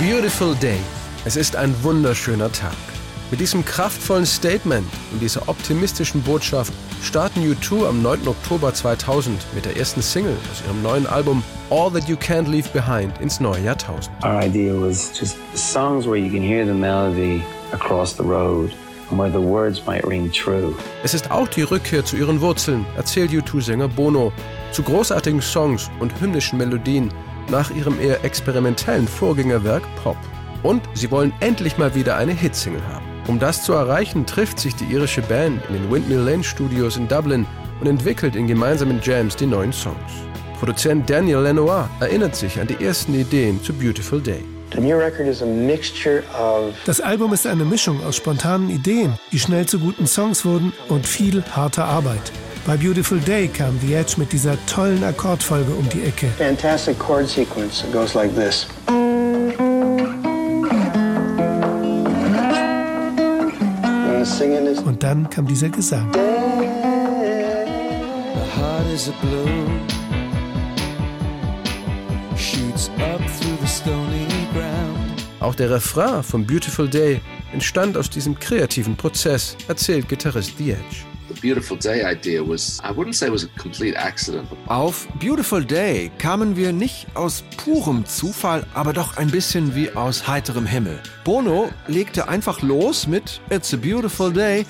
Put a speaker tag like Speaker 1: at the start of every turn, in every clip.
Speaker 1: Beautiful Day. Es ist ein wunderschöner Tag. Mit diesem kraftvollen Statement und dieser optimistischen Botschaft starten U2 am 9. Oktober 2000 mit der ersten Single aus ihrem neuen Album All That You Can't Leave Behind ins neue Jahrtausend.
Speaker 2: Our idea was just songs where you can hear the melody across the road
Speaker 1: Es ist auch die Rückkehr zu ihren Wurzeln, erzählt U2-Sänger Bono, zu großartigen Songs und hymnischen Melodien nach ihrem eher experimentellen Vorgängerwerk Pop. Und sie wollen endlich mal wieder eine Hitsingle haben. Um das zu erreichen, trifft sich die irische Band in den Windmill Lane Studios in Dublin und entwickelt in gemeinsamen Jams die neuen Songs. Produzent Daniel Lenoir erinnert sich an die ersten Ideen zu Beautiful Day.
Speaker 3: Das Album ist eine Mischung aus spontanen Ideen, die schnell zu guten Songs wurden und viel harter Arbeit. Bei Beautiful Day kam The Edge mit dieser tollen Akkordfolge um die Ecke.
Speaker 2: Fantastic chord sequence. It goes like this.
Speaker 3: Und dann kam dieser Gesang.
Speaker 1: Auch der Refrain von Beautiful Day entstand aus diesem kreativen Prozess, erzählt Gitarrist The Edge.
Speaker 4: Auf Beautiful Day kamen wir nicht aus purem Zufall, aber doch ein bisschen wie aus heiterem Himmel. Bono legte einfach los mit It's a Beautiful Day.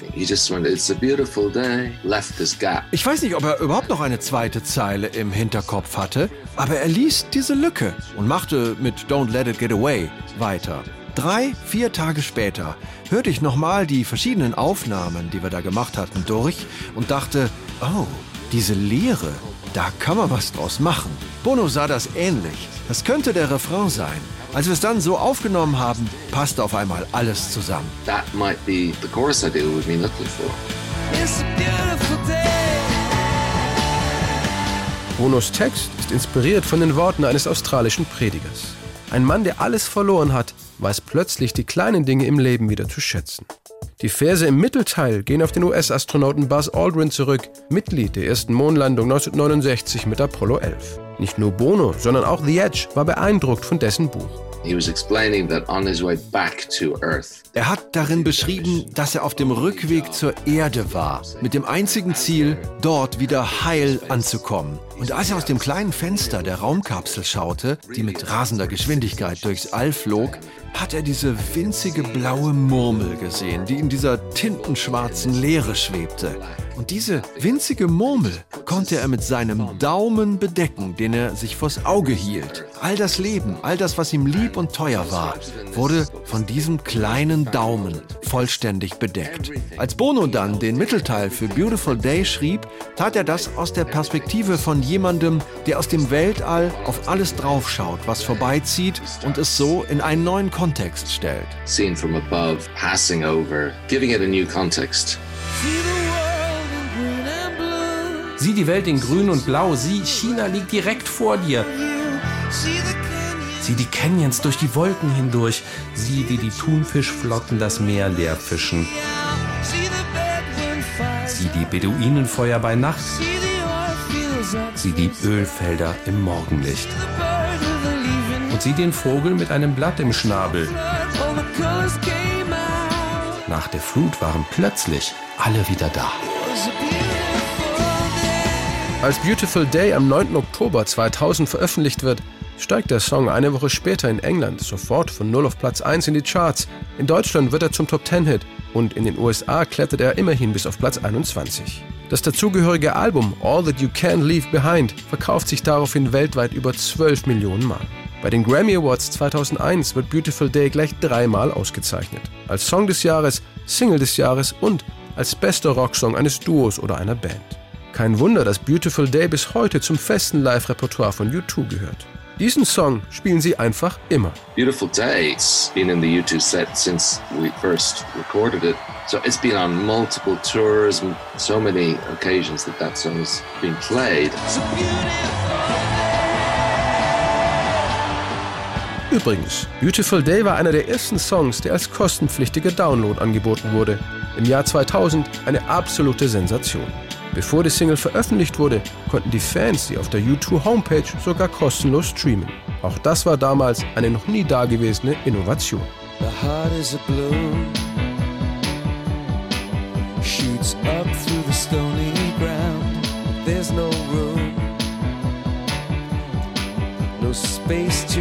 Speaker 4: Ich weiß nicht, ob er überhaupt noch eine zweite Zeile im Hinterkopf hatte, aber er ließ diese Lücke und machte mit Don't Let It Get Away weiter. Drei, vier Tage später hörte ich nochmal die verschiedenen Aufnahmen, die wir da gemacht hatten, durch und dachte, oh, diese Leere, da kann man was draus machen. Bono sah das ähnlich. Das könnte der Refrain sein. Als wir es dann so aufgenommen haben, passte auf einmal alles zusammen.
Speaker 5: That might be the chorus idea we've been looking for.
Speaker 1: Bonos Text ist inspiriert von den Worten eines australischen Predigers. Ein Mann, der alles verloren hat, weiß plötzlich die kleinen Dinge im Leben wieder zu schätzen. Die Verse im Mittelteil gehen auf den US-Astronauten Buzz Aldrin zurück, Mitglied der ersten Mondlandung 1969 mit Apollo 11. Nicht nur Bono, sondern auch The Edge war beeindruckt von dessen Buch.
Speaker 4: Er hat darin beschrieben, dass er auf dem Rückweg zur Erde war, mit dem einzigen Ziel, dort wieder heil anzukommen. Und als er aus dem kleinen Fenster der Raumkapsel schaute, die mit rasender Geschwindigkeit durchs All flog, hat er diese winzige blaue Murmel gesehen, die in dieser tintenschwarzen Leere schwebte. Und diese winzige Murmel konnte er mit seinem Daumen bedecken, den er sich vors Auge hielt. All das Leben, all das, was ihm lieb und teuer war, wurde von diesem kleinen Daumen vollständig bedeckt. Als Bono dann den Mittelteil für Beautiful Day schrieb, tat er das aus der Perspektive von jemandem, der aus dem Weltall auf alles draufschaut, was vorbeizieht und es so in einen neuen Kontext stellt.
Speaker 5: Seen from above, passing over, giving it a new context.
Speaker 6: Sieh die Welt in grün und blau. Sieh, China liegt direkt vor dir. Sieh die Canyons durch die Wolken hindurch. Sieh, wie die Thunfischflotten das Meer leer fischen. Sieh die Beduinenfeuer bei Nacht. Sieh die Ölfelder im Morgenlicht. Sieh den Vogel mit einem Blatt im Schnabel. Nach der Flut waren plötzlich alle wieder da.
Speaker 1: Als Beautiful Day am 9. Oktober 2000 veröffentlicht wird, steigt der Song eine Woche später in England sofort von 0 auf Platz 1 in die Charts. In Deutschland wird er zum Top 10 Hit und in den USA klettert er immerhin bis auf Platz 21. Das dazugehörige Album All That You Can Leave Behind verkauft sich daraufhin weltweit über 12 Millionen Mal. Bei den Grammy Awards 2001 wird Beautiful Day gleich dreimal ausgezeichnet. Als Song des Jahres, Single des Jahres und als bester Rocksong eines Duos oder einer Band. Kein Wunder, dass Beautiful Day bis heute zum festen Live-Repertoire von U2 gehört. Diesen Song spielen sie einfach immer.
Speaker 5: Beautiful Day, it's been in the U2 set since we first recorded it. So it's been on multiple tours and so many occasions that that song has been played.
Speaker 1: Übrigens, Beautiful Day war einer der ersten Songs, der als kostenpflichtiger Download angeboten wurde. Im Jahr 2000 eine absolute Sensation.
Speaker 6: Bevor die Single veröffentlicht wurde, konnten die Fans sie auf der U2 Homepage sogar kostenlos streamen. Auch das war damals eine noch nie dagewesene Innovation. The heart is a balloon Shoots up through the stony ground There's no room No space to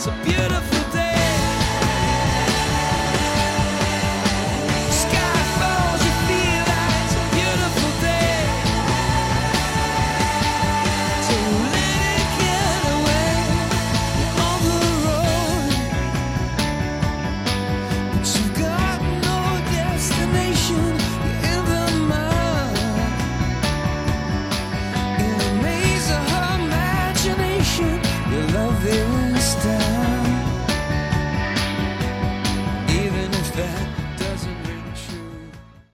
Speaker 6: it's a beautiful day.